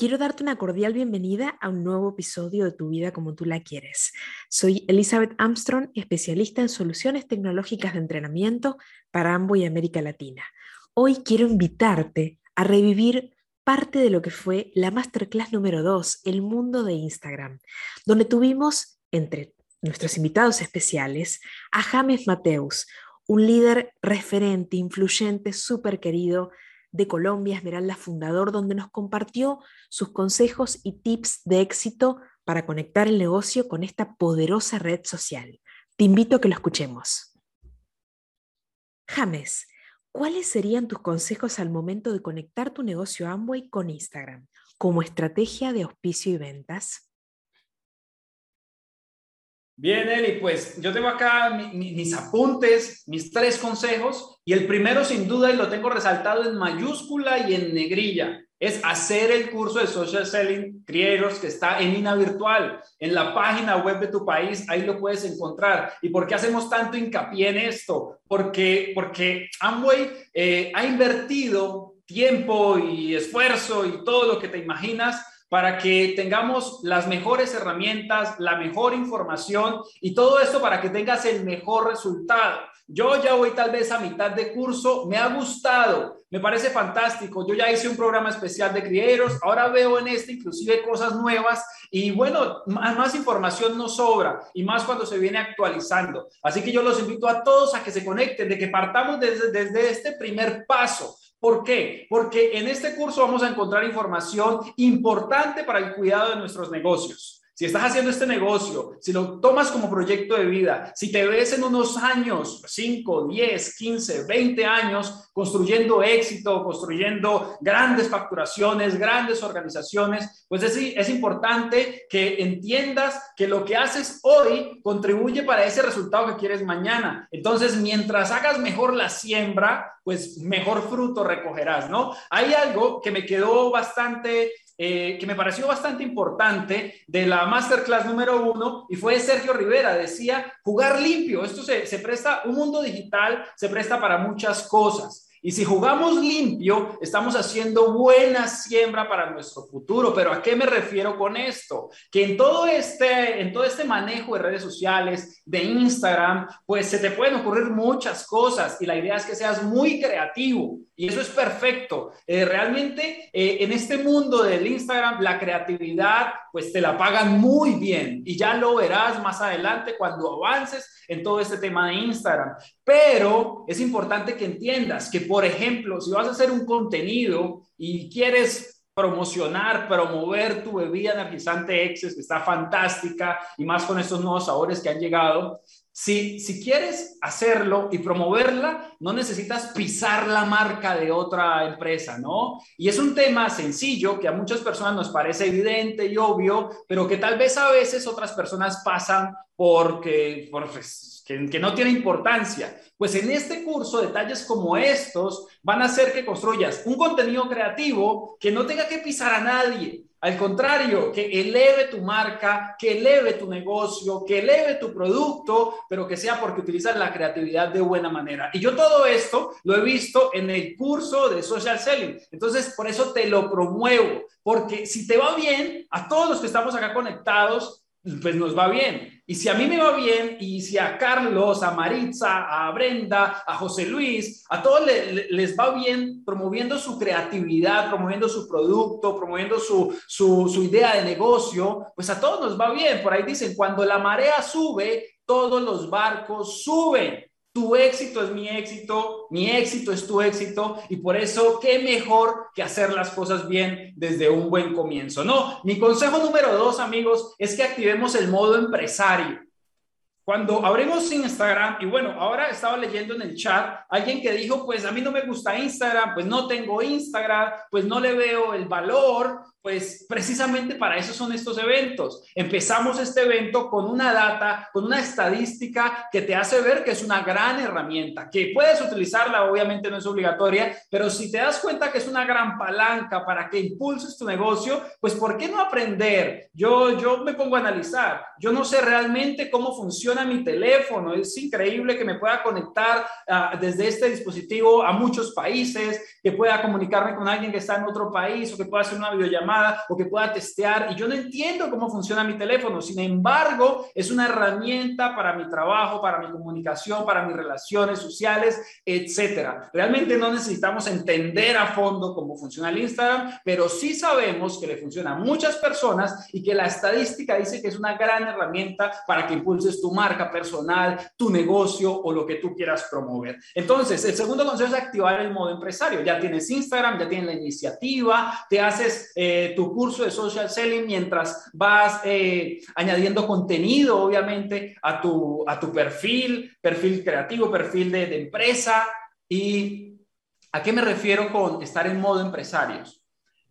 Quiero darte una cordial bienvenida a un nuevo episodio de Tu vida como tú la quieres. Soy Elizabeth Armstrong, especialista en soluciones tecnológicas de entrenamiento para Amway y América Latina. Hoy quiero invitarte a revivir parte de lo que fue la masterclass número 2, El mundo de Instagram, donde tuvimos entre nuestros invitados especiales a James Mateus, un líder referente, influyente, súper querido de Colombia, Esmeralda Fundador, donde nos compartió sus consejos y tips de éxito para conectar el negocio con esta poderosa red social. Te invito a que lo escuchemos. James, ¿cuáles serían tus consejos al momento de conectar tu negocio Amway con Instagram como estrategia de auspicio y ventas? Bien, Eli, pues yo tengo acá mis apuntes, mis tres consejos, y el primero sin duda, y lo tengo resaltado en mayúscula y en negrilla, es hacer el curso de Social Selling Creators que está en INA Virtual, en la página web de tu país, ahí lo puedes encontrar. ¿Y por qué hacemos tanto hincapié en esto? Porque, porque Amway eh, ha invertido tiempo y esfuerzo y todo lo que te imaginas para que tengamos las mejores herramientas, la mejor información y todo esto para que tengas el mejor resultado. Yo ya voy tal vez a mitad de curso, me ha gustado, me parece fantástico. Yo ya hice un programa especial de criaderos, ahora veo en este inclusive cosas nuevas y bueno, más información no sobra y más cuando se viene actualizando. Así que yo los invito a todos a que se conecten, de que partamos desde, desde este primer paso ¿Por qué? Porque en este curso vamos a encontrar información importante para el cuidado de nuestros negocios. Si estás haciendo este negocio, si lo tomas como proyecto de vida, si te ves en unos años, 5, 10, 15, 20 años, construyendo éxito, construyendo grandes facturaciones, grandes organizaciones, pues es, es importante que entiendas que lo que haces hoy contribuye para ese resultado que quieres mañana. Entonces, mientras hagas mejor la siembra, pues mejor fruto recogerás, ¿no? Hay algo que me quedó bastante eh, que me pareció bastante importante de la masterclass número uno y fue Sergio Rivera. Decía, jugar limpio. Esto se, se presta, un mundo digital se presta para muchas cosas. Y si jugamos limpio, estamos haciendo buena siembra para nuestro futuro. Pero ¿a qué me refiero con esto? Que en todo este, en todo este manejo de redes sociales, de Instagram, pues se te pueden ocurrir muchas cosas y la idea es que seas muy creativo y eso es perfecto. Eh, realmente eh, en este mundo del Instagram, la creatividad, pues te la pagan muy bien y ya lo verás más adelante cuando avances en todo este tema de Instagram. Pero es importante que entiendas que, por ejemplo, si vas a hacer un contenido y quieres promocionar, promover tu bebida energizante Excess, que está fantástica, y más con estos nuevos sabores que han llegado, si, si quieres hacerlo y promoverla, no necesitas pisar la marca de otra empresa, ¿no? Y es un tema sencillo que a muchas personas nos parece evidente y obvio, pero que tal vez a veces otras personas pasan porque, pues, que, no tiene importancia. Pues en este curso, detalles como estos van a hacer que construyas un contenido creativo que no tenga que pisar a nadie, al contrario, que eleve tu marca, que eleve tu negocio, que eleve tu producto, pero que sea porque utilizas la creatividad de buena manera. Y yo todo esto lo he visto en el curso de social selling. Entonces, por eso te lo promuevo, porque si te va bien, a todos los que estamos acá conectados, pues nos va bien. Y si a mí me va bien, y si a Carlos, a Maritza, a Brenda, a José Luis, a todos les va bien promoviendo su creatividad, promoviendo su producto, promoviendo su, su, su idea de negocio, pues a todos nos va bien. Por ahí dicen, cuando la marea sube, todos los barcos suben. Tu éxito es mi éxito, mi éxito es tu éxito y por eso qué mejor que hacer las cosas bien desde un buen comienzo. No, mi consejo número dos, amigos, es que activemos el modo empresario. Cuando abrimos Instagram, y bueno, ahora estaba leyendo en el chat alguien que dijo, pues a mí no me gusta Instagram, pues no tengo Instagram, pues no le veo el valor, pues precisamente para eso son estos eventos. Empezamos este evento con una data, con una estadística que te hace ver que es una gran herramienta, que puedes utilizarla, obviamente no es obligatoria, pero si te das cuenta que es una gran palanca para que impulses tu negocio, pues ¿por qué no aprender? Yo, yo me pongo a analizar, yo no sé realmente cómo funciona mi teléfono, es increíble que me pueda conectar uh, desde este dispositivo a muchos países, que pueda comunicarme con alguien que está en otro país o que pueda hacer una videollamada o que pueda testear y yo no entiendo cómo funciona mi teléfono. Sin embargo, es una herramienta para mi trabajo, para mi comunicación, para mis relaciones sociales, etcétera. Realmente no necesitamos entender a fondo cómo funciona el Instagram, pero sí sabemos que le funciona a muchas personas y que la estadística dice que es una gran herramienta para que impulses tu marca personal, tu negocio o lo que tú quieras promover. Entonces, el segundo consejo es activar el modo empresario. Ya tienes Instagram, ya tienes la iniciativa, te haces eh, tu curso de social selling mientras vas eh, añadiendo contenido, obviamente, a tu, a tu perfil, perfil creativo, perfil de empresa. ¿Y a qué me refiero con estar en modo empresarios?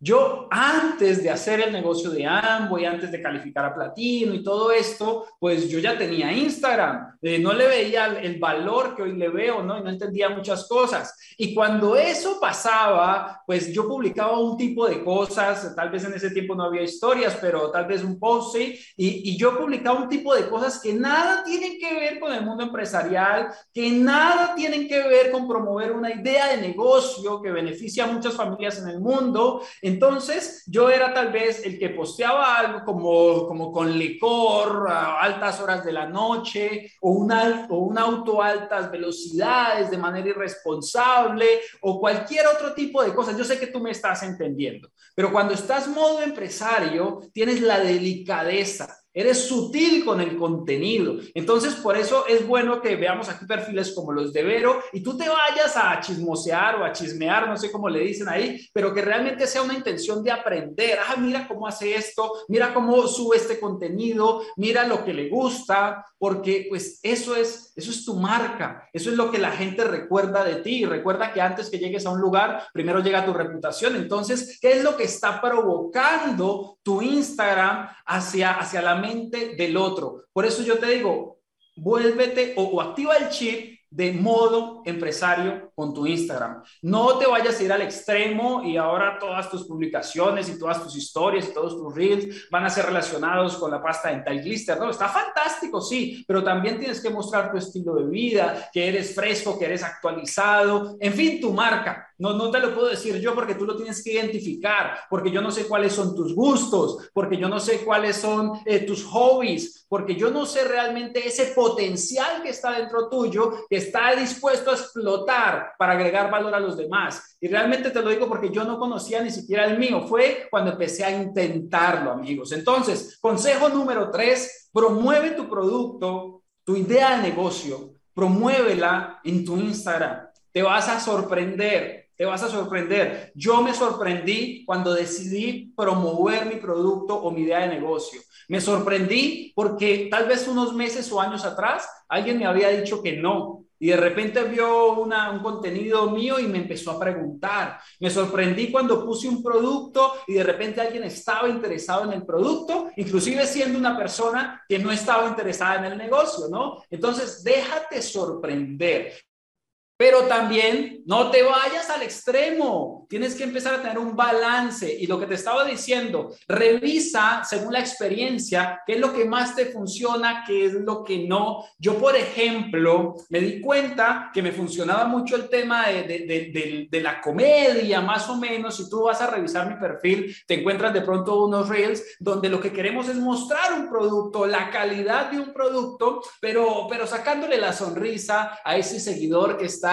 Yo antes de hacer el negocio de Amway, antes de calificar a platino y todo esto, pues yo ya tenía Instagram. Eh, no le veía el, valor que hoy le veo, ¿no? Y no entendía muchas cosas. Y cuando eso pasaba, pues yo publicaba un tipo de cosas, tal vez en ese tiempo no había historias, pero tal vez un post. Y, y yo publicaba un tipo de cosas que nada tienen que ver con el mundo empresarial, que nada tienen que ver con promover una idea de negocio que beneficia a muchas familias en el mundo. Entonces, yo era tal vez el que posteaba algo como, como con licor a altas horas de la noche o, una, o un auto a altas velocidades de manera irresponsable o cualquier otro tipo de cosas. Yo sé que tú me estás entendiendo, pero cuando estás modo empresario, tienes la delicadeza Eres sutil con el contenido. Entonces, por eso es bueno que veamos aquí perfiles como los de Vero y tú te vayas a chismosear o a chismear, no sé cómo le dicen ahí, pero que realmente sea una intención de aprender. Ah, mira cómo hace esto, mira cómo sube este contenido, mira lo que le gusta, porque pues eso es, eso es tu marca, eso es lo que la gente recuerda de ti. Recuerda que antes que llegues a un lugar, primero llega tu reputación. Entonces, ¿qué es lo que está provocando tu Instagram hacia, hacia la mente del otro. Por eso yo te digo, vuélvete o, activa el chip de modo empresario con tu Instagram. No te vayas a ir al extremo y ahora todas tus publicaciones y todas tus historias y todos tus reels van a ser relacionados con la pasta dental glister. No, está fantástico, sí, pero también tienes que mostrar tu estilo de vida, que eres fresco, que eres actualizado, en fin, tu marca. No, no te lo puedo decir yo porque tú lo tienes que identificar, porque yo no sé cuáles son tus gustos, porque yo no sé cuáles son eh, tus hobbies, porque yo no sé realmente ese potencial que está dentro tuyo, que está dispuesto a explotar para agregar valor a los demás. Y realmente te lo digo porque yo no conocía ni siquiera el mío. Fue cuando empecé a intentarlo, amigos. Entonces, consejo número tres, promueve tu producto, tu idea de negocio, promuévela en tu Instagram. Te vas a sorprender te vas a sorprender. Yo me sorprendí cuando decidí promover mi producto o mi idea de negocio. Me sorprendí porque tal vez unos meses o años atrás alguien me había dicho que no. Y de repente vio un contenido mío y me empezó a preguntar. Me sorprendí cuando puse un producto y de repente alguien estaba interesado en el producto, inclusive siendo una persona que no estaba interesada en el negocio, ¿no? Entonces, déjate sorprender. Pero también no te vayas al extremo. Tienes que empezar a tener un balance. Y lo que te estaba diciendo, revisa según la experiencia qué es lo que más te funciona, qué es lo que no. Yo, por ejemplo, me di cuenta que me funcionaba mucho el tema de, de, de, la comedia, más o menos. Si tú vas a revisar mi perfil, te encuentras de pronto unos reels donde lo que queremos es mostrar un producto, la calidad de un producto, pero, pero sacándole la sonrisa a ese seguidor que está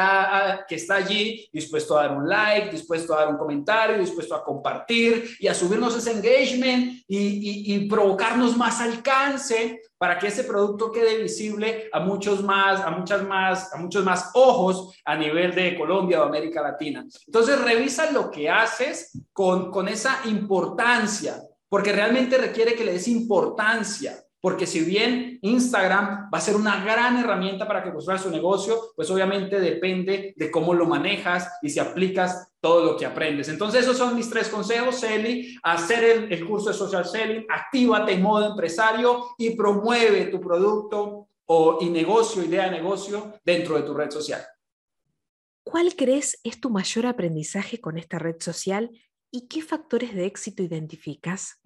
que está allí dispuesto a dar un like, dispuesto a dar un comentario, dispuesto a compartir y a subirnos ese engagement y, provocarnos más alcance para que ese producto quede visible a muchos más, a muchas más, a muchos más ojos a nivel de Colombia o América Latina. Entonces, revisa lo que haces con esa importancia, porque realmente requiere que le des importancia porque si bien Instagram va a ser una gran herramienta para que construyas su negocio, pues obviamente depende de cómo lo manejas y si aplicas todo lo que aprendes. Entonces, esos son mis tres consejos, Celi, hacer el, el curso de social selling, actívate en modo empresario y promueve tu producto o y negocio, idea de negocio dentro de tu red social. ¿Cuál crees es tu mayor aprendizaje con esta red social y qué factores de éxito identificas?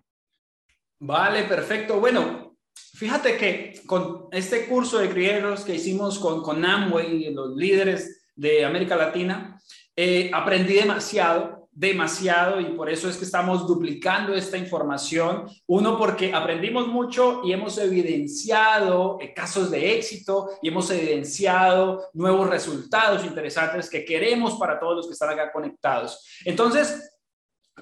Vale, perfecto. Bueno, fíjate que con este curso de creators que hicimos con, con Amway, los líderes de América Latina, eh, aprendí demasiado, demasiado y por eso es que estamos duplicando esta información. Uno, porque aprendimos mucho y hemos evidenciado eh, casos de éxito y hemos evidenciado nuevos resultados interesantes que queremos para todos los que están acá conectados. Entonces,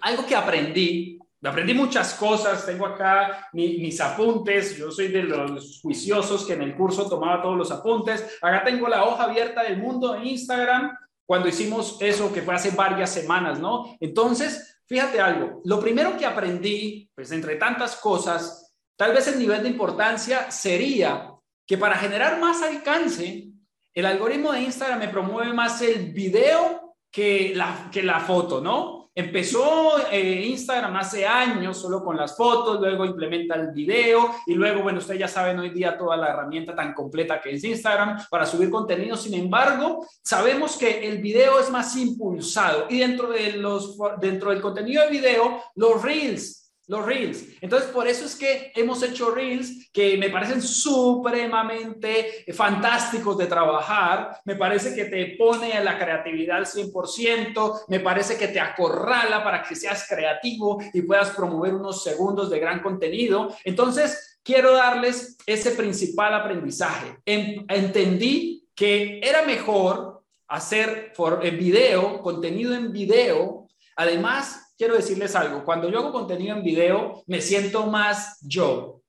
algo que aprendí Aprendí muchas cosas, tengo acá mis apuntes, yo soy de los juiciosos que en el curso tomaba todos los apuntes. Acá tengo la hoja abierta del mundo en Instagram cuando hicimos eso que fue hace varias semanas, ¿no? Entonces, fíjate algo, lo primero que aprendí, pues entre tantas cosas, tal vez el nivel de importancia sería que para generar más alcance, el algoritmo de Instagram me promueve más el video que la, que la foto, ¿no? Empezó eh, Instagram hace años solo con las fotos, luego implementa el video y luego, bueno, ustedes ya saben hoy día toda la herramienta tan completa que es Instagram para subir contenido. Sin embargo, sabemos que el video es más impulsado y dentro, de los, dentro del contenido de video, los reels los reels. Entonces, por eso es que hemos hecho reels que me parecen supremamente fantásticos de trabajar. Me parece que te pone a la creatividad al 100%. Me parece que te acorrala para que seas creativo y puedas promover unos segundos de gran contenido. Entonces, quiero darles ese principal aprendizaje. entendí que era mejor hacer video, contenido en video. Además, quiero decirles algo, cuando yo hago contenido en video, me siento más yo.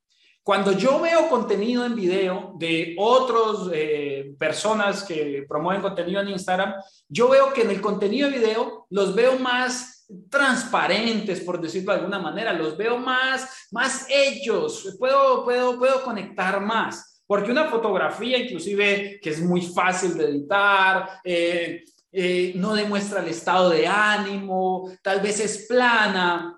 Cuando yo veo contenido en video de otras eh, personas que promueven contenido en Instagram, yo veo que en el contenido de video los veo más transparentes, por decirlo de alguna manera, los veo más, más ellos, puedo, puedo, puedo conectar más. Porque una fotografía, inclusive, que es muy fácil de editar, eh, eh, no demuestra el estado de ánimo, tal vez es plana.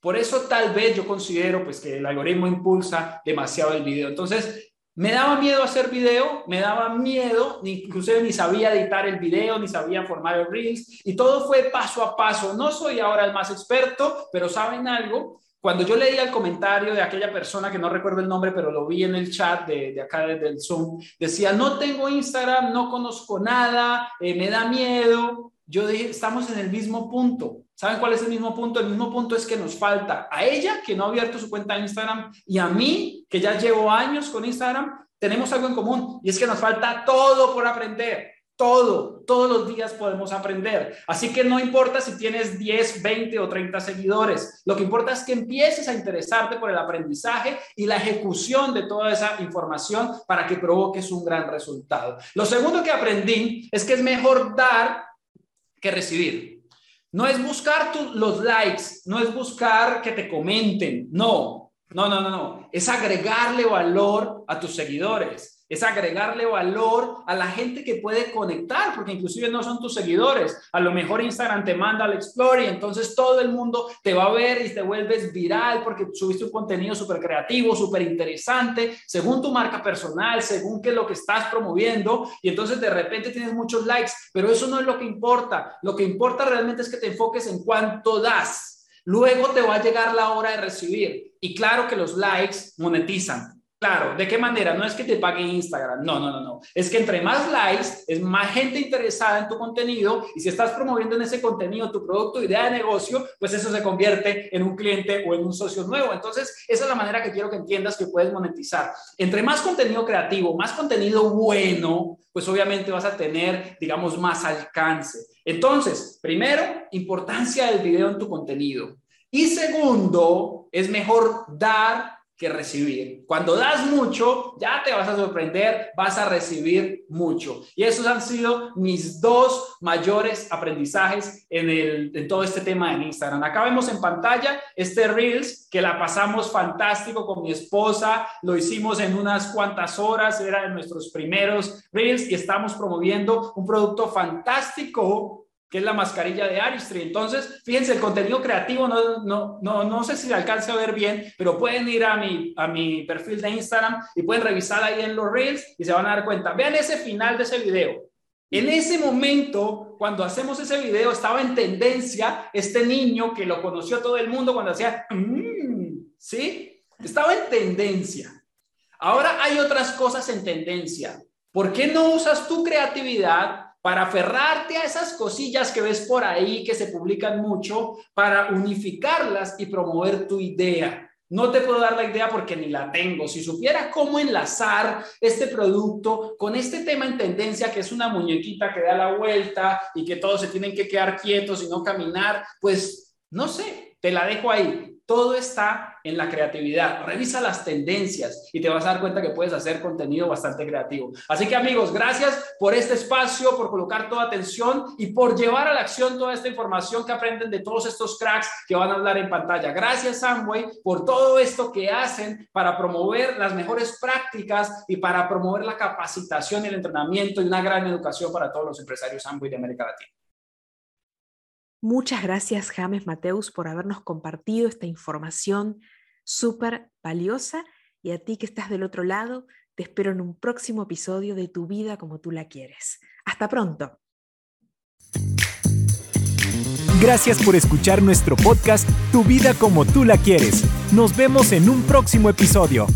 Por eso tal vez yo considero pues que el algoritmo impulsa demasiado el video. Entonces, me daba miedo hacer video, me daba miedo, inclusive ni sabía editar el video, ni sabía formar el reels y todo fue paso a paso. No soy ahora el más experto, pero saben algo, cuando yo leía el comentario de aquella persona, que no recuerdo el nombre, pero lo vi en el chat de, de acá del Zoom, decía, no tengo Instagram, no conozco nada, eh, me da miedo. Yo dije, estamos en el mismo punto. ¿Saben cuál es el mismo punto? El mismo punto es que nos falta a ella, que no ha abierto su cuenta de Instagram, y a mí, que ya llevo años con Instagram, tenemos algo en común, y es que nos falta todo por aprender. Todo, todos los días podemos aprender. Así que no importa si tienes 10, 20 o 30 seguidores. Lo que importa es que empieces a interesarte por el aprendizaje y la ejecución de toda esa información para que provoques un gran resultado. Lo segundo que aprendí es que es mejor dar que recibir. No es buscar los likes, no es buscar que te comenten, no, no, no, no, no. Es agregarle valor a tus seguidores es agregarle valor a la gente que puede conectar, porque inclusive no son tus seguidores. A lo mejor Instagram te manda al Explore y entonces todo el mundo te va a ver y te vuelves viral porque subiste un contenido súper creativo, súper interesante, según tu marca personal, según qué es lo que estás promoviendo y entonces de repente tienes muchos likes, pero eso no es lo que importa. Lo que importa realmente es que te enfoques en cuánto das. Luego te va a llegar la hora de recibir. Y claro que los likes monetizan. Claro, ¿de qué manera? No es que te pague Instagram, no, no, no, no. Es que entre más likes, es más gente interesada en tu contenido y si estás promoviendo en ese contenido tu producto, idea de negocio, pues eso se convierte en un cliente o en un socio nuevo. Entonces, esa es la manera que quiero que entiendas que puedes monetizar. Entre más contenido creativo, más contenido bueno, pues obviamente vas a tener, digamos, más alcance. Entonces, primero, importancia del video en tu contenido. Y segundo, es mejor dar que recibir. Cuando das mucho, ya te vas a sorprender, vas a recibir mucho. Y esos han sido mis dos mayores aprendizajes en, el, en todo este tema en Instagram. Acá vemos en pantalla este Reels que la pasamos fantástico con mi esposa, lo hicimos en unas cuantas horas, era de nuestros primeros Reels y estamos promoviendo un producto fantástico que es la mascarilla de Aristry. Entonces, fíjense, el contenido creativo, no, no, no, no sé si se alcanza a ver bien, pero pueden ir a mi, a mi perfil de Instagram y pueden revisar ahí en los Reels y se van a dar cuenta. Vean ese final de ese video. En ese momento, cuando hacemos ese video, estaba en tendencia este niño que lo conoció todo el mundo cuando hacía, mm", ¿sí? Estaba en tendencia. Ahora hay otras cosas en tendencia. ¿Por qué no usas tu creatividad para aferrarte a esas cosillas que ves por ahí que se publican mucho, para unificarlas y promover tu idea. No te puedo dar la idea porque ni la tengo. Si supiera cómo enlazar este producto con este tema en tendencia, que es una muñequita que da la vuelta y que todos se tienen que quedar quietos y no caminar, pues no sé, te la dejo ahí. Todo está en la creatividad. Revisa las tendencias y te vas a dar cuenta que puedes hacer contenido bastante creativo. Así que amigos, gracias por este espacio, por colocar toda atención y por llevar a la acción toda esta información que aprenden de todos estos cracks que van a hablar en pantalla. Gracias Amway por todo esto que hacen para promover las mejores prácticas y para promover la capacitación y el entrenamiento y una gran educación para todos los empresarios Amway de América Latina. Muchas gracias, James Mateus, por habernos compartido esta información súper valiosa. Y a ti que estás del otro lado, te espero en un próximo episodio de Tu vida como tú la quieres. Hasta pronto. Gracias por escuchar nuestro podcast Tu vida como tú la quieres. Nos vemos en un próximo episodio.